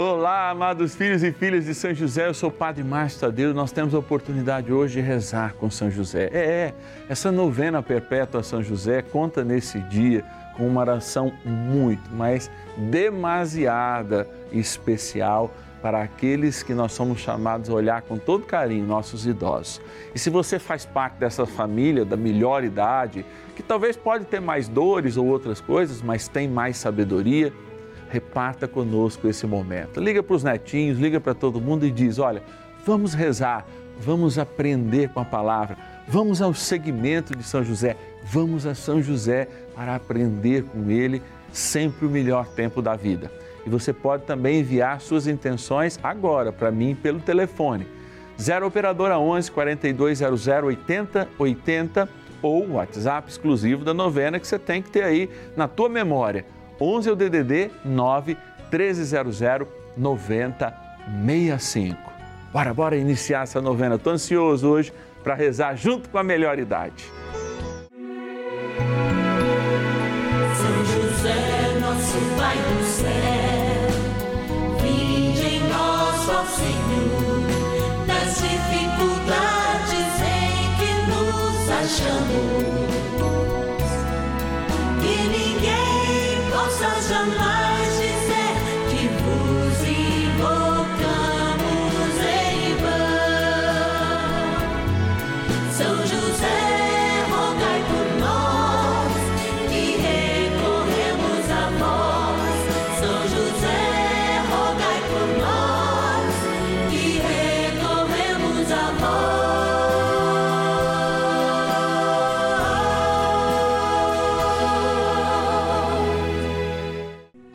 Olá, amados filhos e filhas de São José, eu sou o Padre Márcio Tadeu. Nós temos a oportunidade hoje de rezar com São José. É, é, essa novena perpétua a São José conta nesse dia com uma oração muito, mas demasiada especial para aqueles que nós somos chamados a olhar com todo carinho, nossos idosos. E se você faz parte dessa família da melhor idade, que talvez pode ter mais dores ou outras coisas, mas tem mais sabedoria, reparta conosco esse momento. Liga para os netinhos, liga para todo mundo e diz: olha, vamos rezar, vamos aprender com a palavra, vamos ao segmento de São José, vamos a São José para aprender com ele sempre o melhor tempo da vida. E você pode também enviar suas intenções agora para mim pelo telefone 0 operadora 11 4200 80 80 ou WhatsApp exclusivo da novena que você tem que ter aí na tua memória 11 é o DDD 9 1300 9065. Bora, bora iniciar essa novena. Estou ansioso hoje para rezar junto com a melhor idade.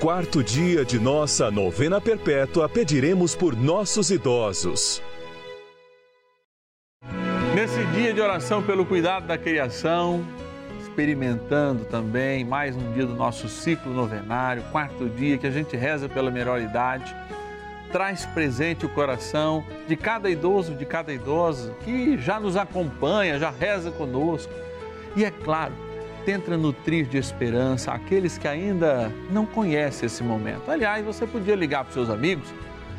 quarto dia de nossa novena perpétua, pediremos por nossos idosos. Nesse dia de oração pelo cuidado da criação, experimentando também mais um dia do nosso ciclo novenário, quarto dia que a gente reza pela melhor idade, traz presente o coração de cada idoso, de cada idosa que já nos acompanha, já reza conosco. E é claro, tenta nutrir de esperança aqueles que ainda não conhecem esse momento. Aliás, você podia ligar para os seus amigos,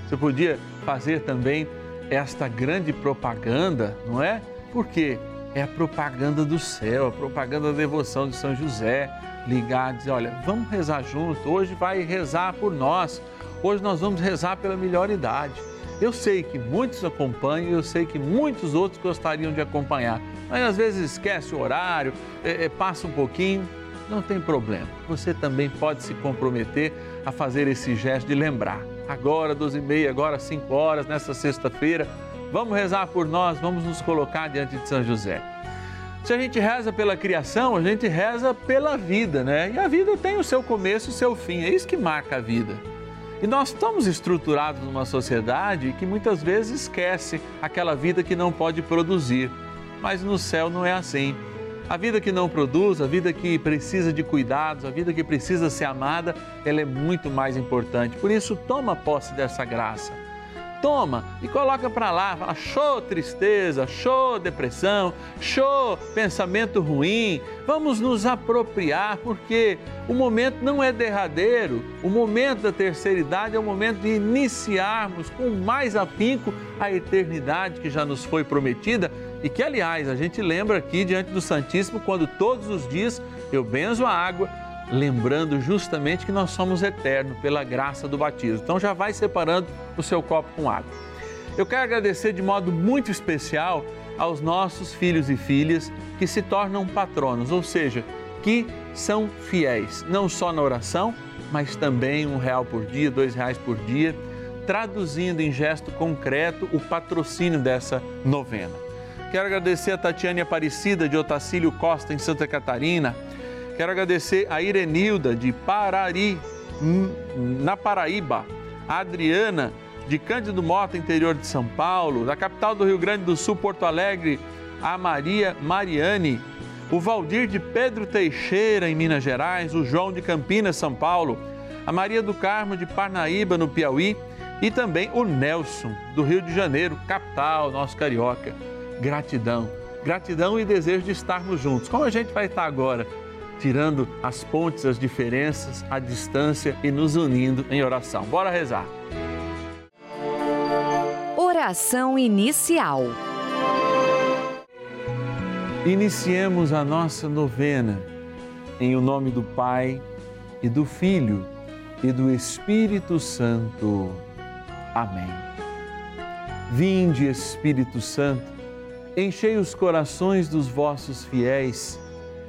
você podia fazer também esta grande propaganda, não é? Porque é a propaganda do céu, a propaganda da devoção de São José. Ligar, dizer: olha, vamos rezar junto, hoje vai rezar por nós, hoje nós vamos rezar pela melhor idade. Eu sei que muitos acompanham, eu sei que muitos outros gostariam de acompanhar mas às vezes esquece o horário, é, é, passa um pouquinho, não tem problema. Você também pode se comprometer a fazer esse gesto de lembrar. Agora, 12 e meia, agora 5 horas, nessa sexta-feira, vamos rezar por nós, vamos nos colocar diante de São José. Se a gente reza pela criação, a gente reza pela vida, né? E a vida tem o seu começo e o seu fim, é isso que marca a vida. E nós estamos estruturados numa sociedade que muitas vezes esquece aquela vida que não pode produzir mas no céu não é assim. A vida que não produz, a vida que precisa de cuidados, a vida que precisa ser amada, ela é muito mais importante. Por isso, toma posse dessa graça toma e coloca para lá, fala show tristeza, show depressão, show pensamento ruim. Vamos nos apropriar porque o momento não é derradeiro. O momento da terceira idade é o momento de iniciarmos com mais afinco a eternidade que já nos foi prometida e que aliás a gente lembra aqui diante do Santíssimo quando todos os dias eu benzo a água lembrando justamente que nós somos eternos pela graça do batismo. Então já vai separando o seu copo com água. Eu quero agradecer de modo muito especial aos nossos filhos e filhas que se tornam patronos, ou seja, que são fiéis, não só na oração, mas também um real por dia, dois reais por dia, traduzindo em gesto concreto o patrocínio dessa novena. Quero agradecer a Tatiane Aparecida de Otacílio Costa, em Santa Catarina. Quero agradecer a Irenilda de Parari, na Paraíba. A Adriana de Cândido Mota, interior de São Paulo. Da capital do Rio Grande do Sul, Porto Alegre, a Maria Mariane. O Valdir de Pedro Teixeira, em Minas Gerais. O João de Campinas, São Paulo. A Maria do Carmo de Parnaíba, no Piauí. E também o Nelson, do Rio de Janeiro, capital, nosso carioca gratidão. Gratidão e desejo de estarmos juntos. Como a gente vai estar agora? Tirando as pontes, as diferenças, a distância e nos unindo em oração. Bora rezar. Oração inicial. Iniciemos a nossa novena em o nome do Pai e do Filho e do Espírito Santo. Amém. Vinde, Espírito Santo Enchei os corações dos vossos fiéis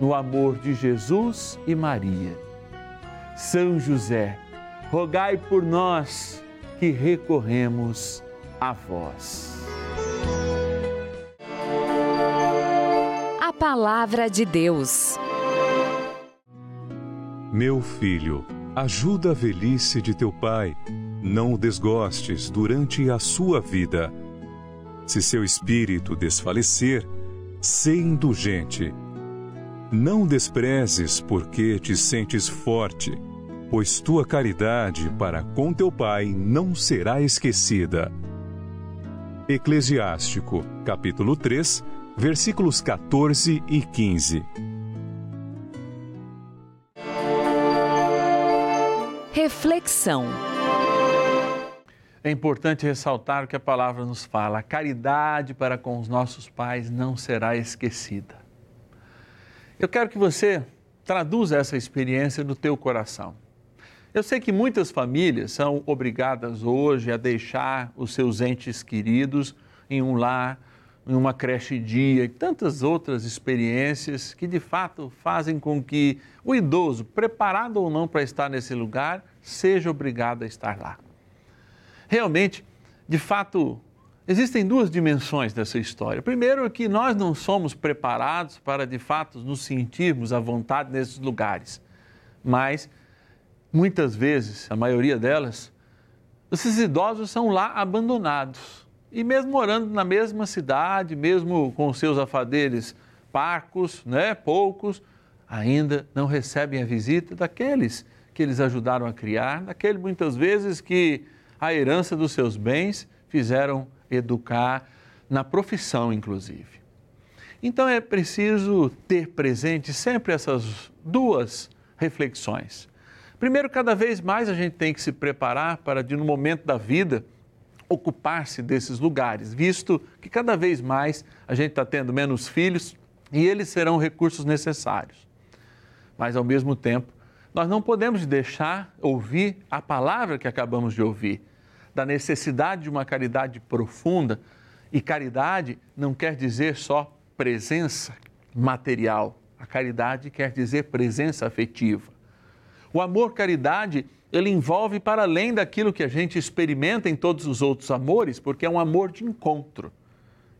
no amor de Jesus e Maria. São José, rogai por nós que recorremos a vós. A Palavra de Deus. Meu filho, ajuda a velhice de teu pai, não o desgostes durante a sua vida se seu espírito desfalecer, sê indulgente. Não desprezes porque te sentes forte, pois tua caridade para com teu Pai não será esquecida. Eclesiástico, capítulo 3, versículos 14 e 15. Reflexão. É importante ressaltar o que a palavra nos fala: a caridade para com os nossos pais não será esquecida. Eu quero que você traduza essa experiência no teu coração. Eu sei que muitas famílias são obrigadas hoje a deixar os seus entes queridos em um lar, em uma creche dia e tantas outras experiências que de fato fazem com que o idoso, preparado ou não para estar nesse lugar, seja obrigado a estar lá. Realmente, de fato, existem duas dimensões dessa história. Primeiro, que nós não somos preparados para, de fato, nos sentirmos à vontade nesses lugares. Mas, muitas vezes, a maioria delas, esses idosos são lá abandonados. E mesmo morando na mesma cidade, mesmo com seus afaderes parcos, né, poucos, ainda não recebem a visita daqueles que eles ajudaram a criar, daqueles muitas vezes que a herança dos seus bens fizeram educar na profissão, inclusive. Então é preciso ter presente sempre essas duas reflexões. Primeiro, cada vez mais a gente tem que se preparar para, de no momento da vida, ocupar-se desses lugares, visto que cada vez mais a gente está tendo menos filhos e eles serão recursos necessários. Mas, ao mesmo tempo, nós não podemos deixar ouvir a palavra que acabamos de ouvir, da necessidade de uma caridade profunda. E caridade não quer dizer só presença material, a caridade quer dizer presença afetiva. O amor caridade, ele envolve para além daquilo que a gente experimenta em todos os outros amores, porque é um amor de encontro.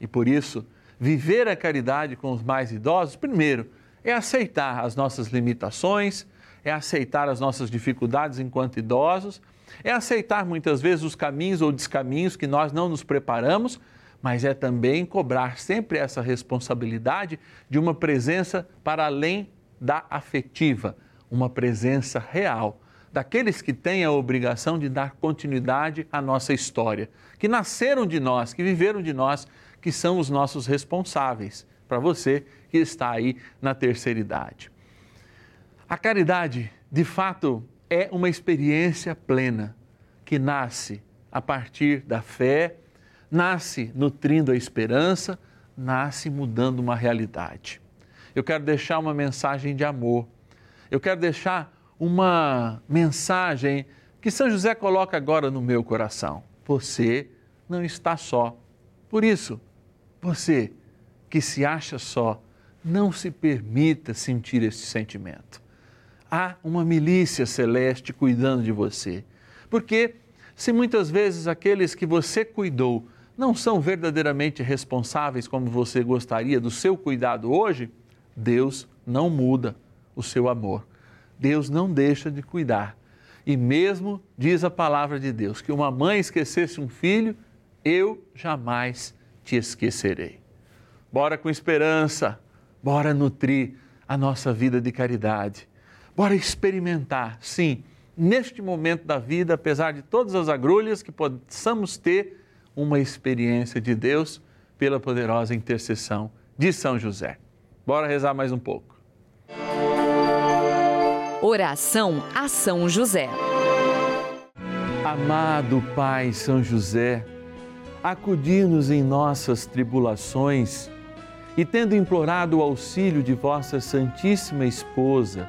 E por isso, viver a caridade com os mais idosos, primeiro, é aceitar as nossas limitações, é aceitar as nossas dificuldades enquanto idosos, é aceitar muitas vezes os caminhos ou descaminhos que nós não nos preparamos, mas é também cobrar sempre essa responsabilidade de uma presença para além da afetiva, uma presença real, daqueles que têm a obrigação de dar continuidade à nossa história, que nasceram de nós, que viveram de nós, que são os nossos responsáveis, para você que está aí na terceira idade. A caridade, de fato, é uma experiência plena que nasce a partir da fé, nasce nutrindo a esperança, nasce mudando uma realidade. Eu quero deixar uma mensagem de amor. Eu quero deixar uma mensagem que São José coloca agora no meu coração. Você não está só. Por isso, você que se acha só, não se permita sentir esse sentimento há uma milícia celeste cuidando de você. Porque se muitas vezes aqueles que você cuidou não são verdadeiramente responsáveis como você gostaria do seu cuidado hoje, Deus não muda o seu amor. Deus não deixa de cuidar. E mesmo diz a palavra de Deus que uma mãe esquecesse um filho, eu jamais te esquecerei. Bora com esperança, bora nutrir a nossa vida de caridade Bora experimentar, sim, neste momento da vida, apesar de todas as agrulhas, que possamos ter uma experiência de Deus pela poderosa intercessão de São José. Bora rezar mais um pouco. Oração a São José. Amado Pai São José, acudir-nos em nossas tribulações e, tendo implorado o auxílio de vossa Santíssima Esposa,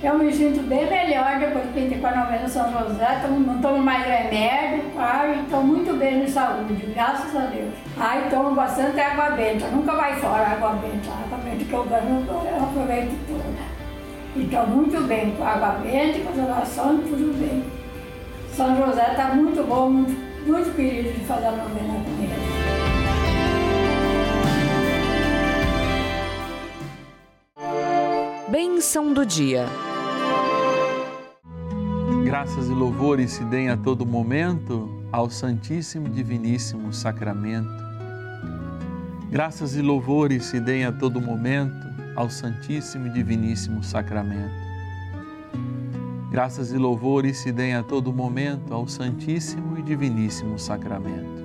Eu me sinto bem melhor depois que entrei com a novena São José, não tomo mais remédio, ai, estou muito bem de saúde, graças a Deus. Ai, tomo bastante água benta, nunca vai fora água benta, a água benta que eu ganho, eu aproveito toda. E estou muito bem com água benta, com as orações, tudo bem. São José está muito bom, muito, muito querido de fazer a novena com ele. Bênção do dia. Graças e louvores se deem a todo momento ao Santíssimo e Diviníssimo Sacramento. Graças e louvores se deem a todo momento ao Santíssimo e Diviníssimo Sacramento. Graças e louvores se deem a todo momento ao Santíssimo e Diviníssimo Sacramento.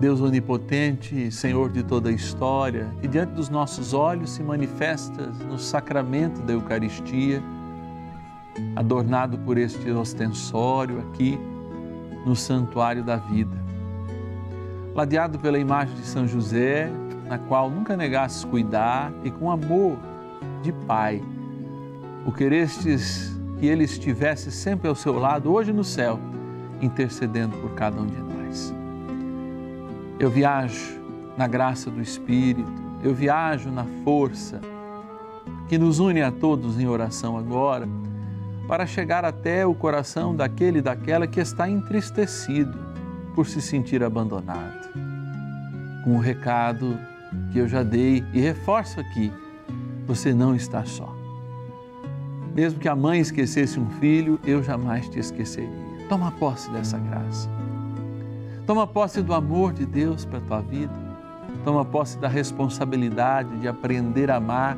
Deus onipotente, Senhor de toda a história, que diante dos nossos olhos se manifesta no sacramento da Eucaristia, adornado por este ostensório aqui no santuário da vida. Ladeado pela imagem de São José, na qual nunca negastes cuidar e com amor de pai, o querestes que ele estivesse sempre ao seu lado, hoje no céu, intercedendo por cada um de nós. Eu viajo na graça do Espírito, eu viajo na força que nos une a todos em oração agora, para chegar até o coração daquele e daquela que está entristecido por se sentir abandonado. Com o recado que eu já dei e reforço aqui, você não está só. Mesmo que a mãe esquecesse um filho, eu jamais te esqueceria. Toma posse dessa graça. Toma posse do amor de Deus para a tua vida. Toma posse da responsabilidade de aprender a amar,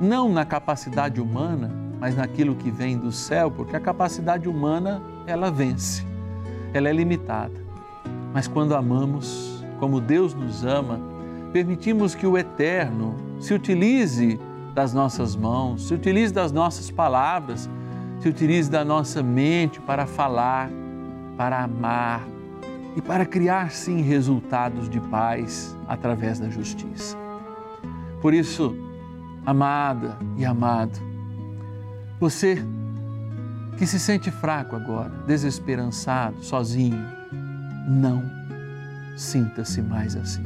não na capacidade humana, mas naquilo que vem do céu, porque a capacidade humana, ela vence. Ela é limitada. Mas quando amamos, como Deus nos ama, permitimos que o eterno se utilize das nossas mãos, se utilize das nossas palavras, se utilize da nossa mente para falar, para amar e para criar sim resultados de paz através da justiça. Por isso, amada e amado, você que se sente fraco agora, desesperançado, sozinho, não sinta-se mais assim.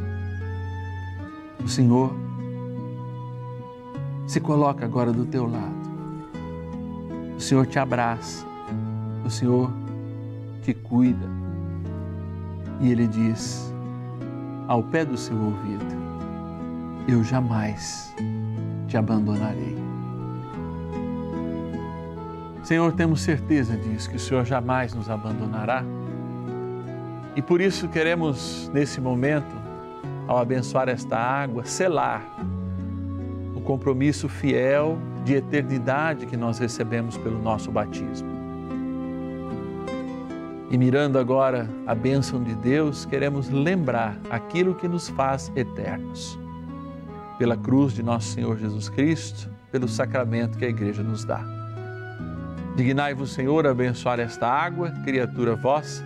O Senhor se coloca agora do teu lado. O Senhor te abraça. O Senhor te cuida. E Ele diz ao pé do seu ouvido: Eu jamais te abandonarei. Senhor, temos certeza disso, que o Senhor jamais nos abandonará. E por isso queremos, nesse momento, ao abençoar esta água, selar o compromisso fiel de eternidade que nós recebemos pelo nosso batismo. E mirando agora a bênção de Deus, queremos lembrar aquilo que nos faz eternos. Pela cruz de nosso Senhor Jesus Cristo, pelo sacramento que a igreja nos dá. Dignai-vos, Senhor, a abençoar esta água, criatura vossa,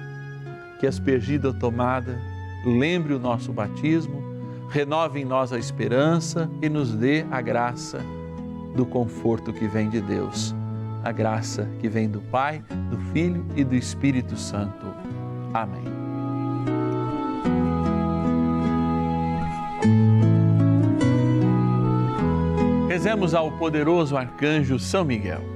que aspergida tomada, lembre o nosso batismo, renove em nós a esperança e nos dê a graça do conforto que vem de Deus, a graça que vem do Pai, do Filho e do Espírito Santo. Amém. Rezemos ao poderoso arcanjo São Miguel.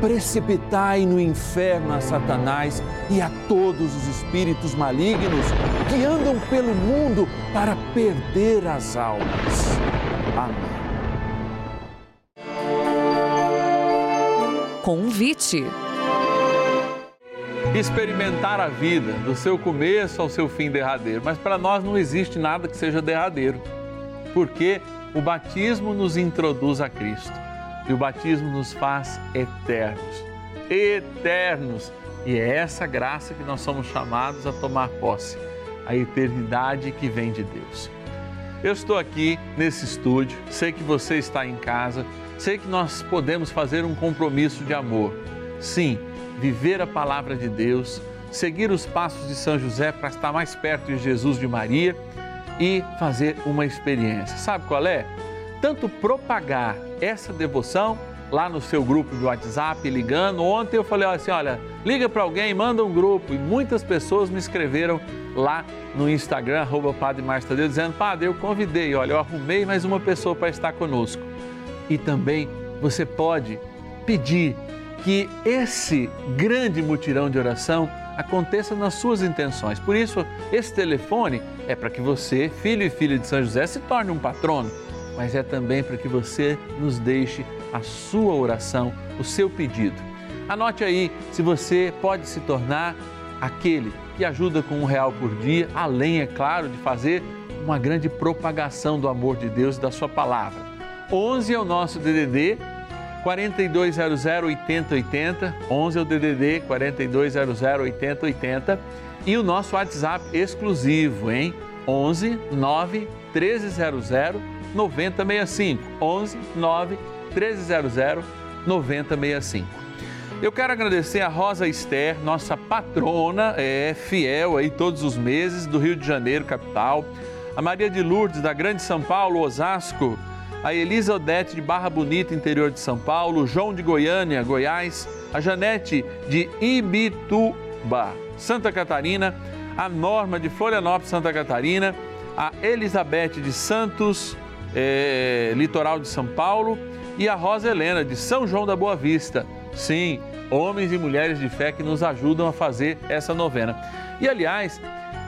precipitai no inferno a Satanás e a todos os espíritos malignos que andam pelo mundo para perder as almas. Amém. Convite. experimentar a vida do seu começo ao seu fim derradeiro. Mas para nós não existe nada que seja derradeiro, porque o batismo nos introduz a Cristo e o batismo nos faz eternos. eternos. E é essa graça que nós somos chamados a tomar posse, a eternidade que vem de Deus. Eu estou aqui nesse estúdio, sei que você está em casa, sei que nós podemos fazer um compromisso de amor. Sim, viver a palavra de Deus, seguir os passos de São José para estar mais perto de Jesus de Maria e fazer uma experiência. Sabe qual é? Tanto propagar essa devoção lá no seu grupo de WhatsApp, ligando. Ontem eu falei assim: olha, liga para alguém, manda um grupo. E muitas pessoas me escreveram lá no Instagram, arroba Padre Tadeu, dizendo: Padre, eu convidei, olha, eu arrumei mais uma pessoa para estar conosco. E também você pode pedir que esse grande mutirão de oração aconteça nas suas intenções. Por isso, esse telefone é para que você, filho e filha de São José, se torne um patrono, mas é também para que você nos deixe a sua oração, o seu pedido. Anote aí se você pode se tornar aquele que ajuda com um real por dia, além, é claro, de fazer uma grande propagação do amor de Deus e da sua palavra. 11 é o nosso DDD 4200 8080, 11 é o DDD 4200 8080 e o nosso WhatsApp exclusivo, hein? 11 9 1300 9065. 11 9 1300 9065. Eu quero agradecer a Rosa Esther, nossa patrona, é fiel aí todos os meses do Rio de Janeiro, capital. A Maria de Lourdes, da Grande São Paulo, Osasco. A Elisa Odete, de Barra Bonita, interior de São Paulo. João de Goiânia, Goiás. A Janete, de Ibituba, Santa Catarina. A Norma, de Florianópolis, Santa Catarina. A Elizabeth, de Santos, é, litoral de São Paulo. E a Rosa Helena, de São João da Boa Vista. Sim, homens e mulheres de fé que nos ajudam a fazer essa novena. E aliás,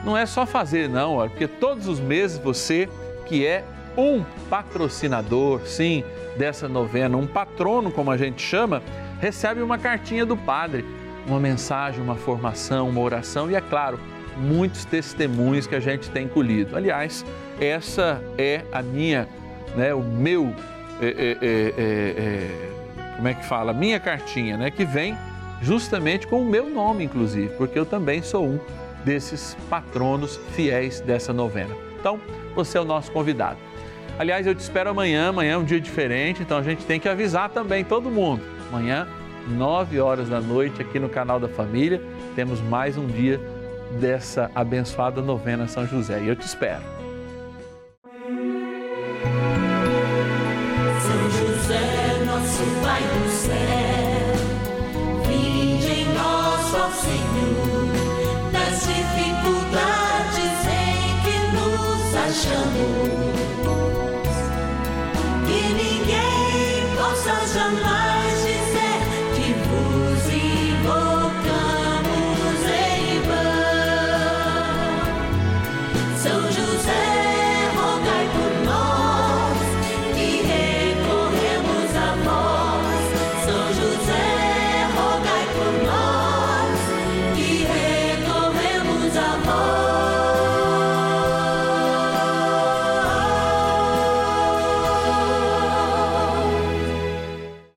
não é só fazer, não, porque todos os meses você que é um patrocinador, sim, dessa novena, um patrono, como a gente chama, recebe uma cartinha do padre, uma mensagem, uma formação, uma oração e, é claro, muitos testemunhos que a gente tem colhido. Aliás, essa é a minha, né, o meu. É, é, é, como é que fala? Minha cartinha, né? Que vem justamente com o meu nome, inclusive, porque eu também sou um desses patronos fiéis dessa novena. Então, você é o nosso convidado. Aliás, eu te espero amanhã, amanhã é um dia diferente, então a gente tem que avisar também todo mundo. Amanhã, 9 horas da noite, aqui no canal da Família, temos mais um dia dessa abençoada novena São José. E eu te espero. São José, nosso Pai do céu, nós, Senhor, dificuldades em que nos achamos, que ninguém possa jamais